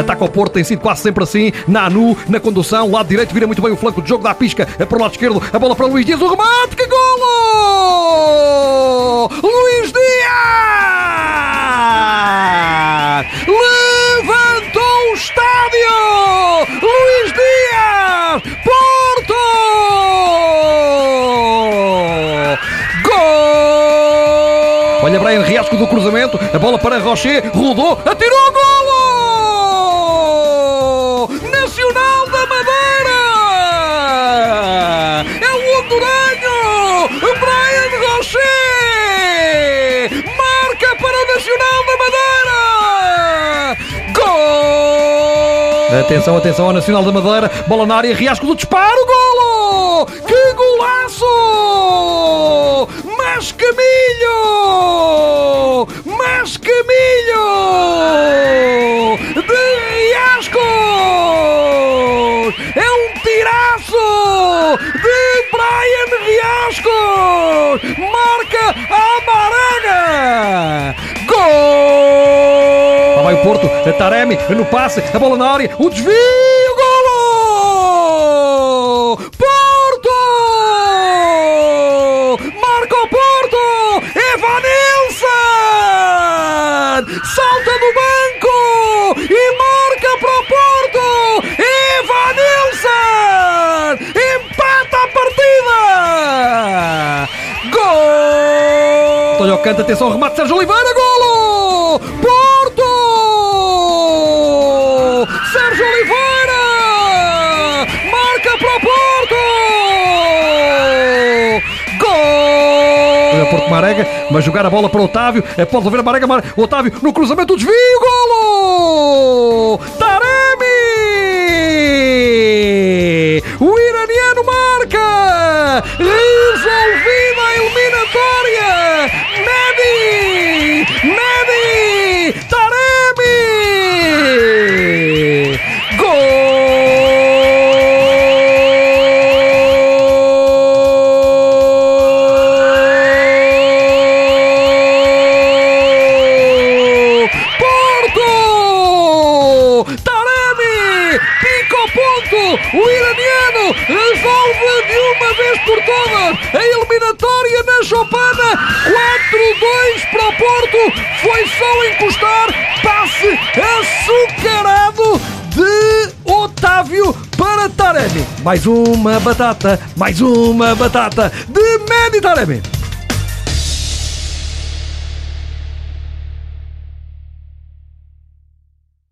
Ataca o Porto, tem sido quase sempre assim. Nanu, na condução, lado direito, vira muito bem o flanco de jogo, dá a pisca para o lado esquerdo. A bola para Luís Dias, o remate, que golo! Luís Dias! Levantou o estádio! Luís Dias! Porto! Gol! Olha Brian Riasco do cruzamento, a bola para Rocher, rodou, atirou golo! Nacional da Madeira! É o honduranho! Brian Rocher! Marca para o Nacional da Madeira! Gol! Atenção, atenção ao Nacional da Madeira, bola na área, Riasco do disparo, golo! Que golaço! Mas Camilho! Mas Camilho! De Riasco! Riasco! Marca a Maraga! Gol! Lá vai o Porto, a Taremi no passe, a bola na área, o desvio, Gol! Olha o canto, atenção, remate Sérgio Oliveira, golo! Porto! Sérgio Oliveira! Marca para o Porto! Gol! Olha Porto Marega, vai jogar a bola para o Otávio, é, resolver a Marega, Mar... o Otávio no cruzamento, desvio, golo! Taremi! Ponto! O iraniano resolve de uma vez por todas a eliminatória na Chopana. 4-2 para o Porto. Foi só encostar. Passe açucarado de Otávio para Taremi. Mais uma batata, mais uma batata de Medi Taremi.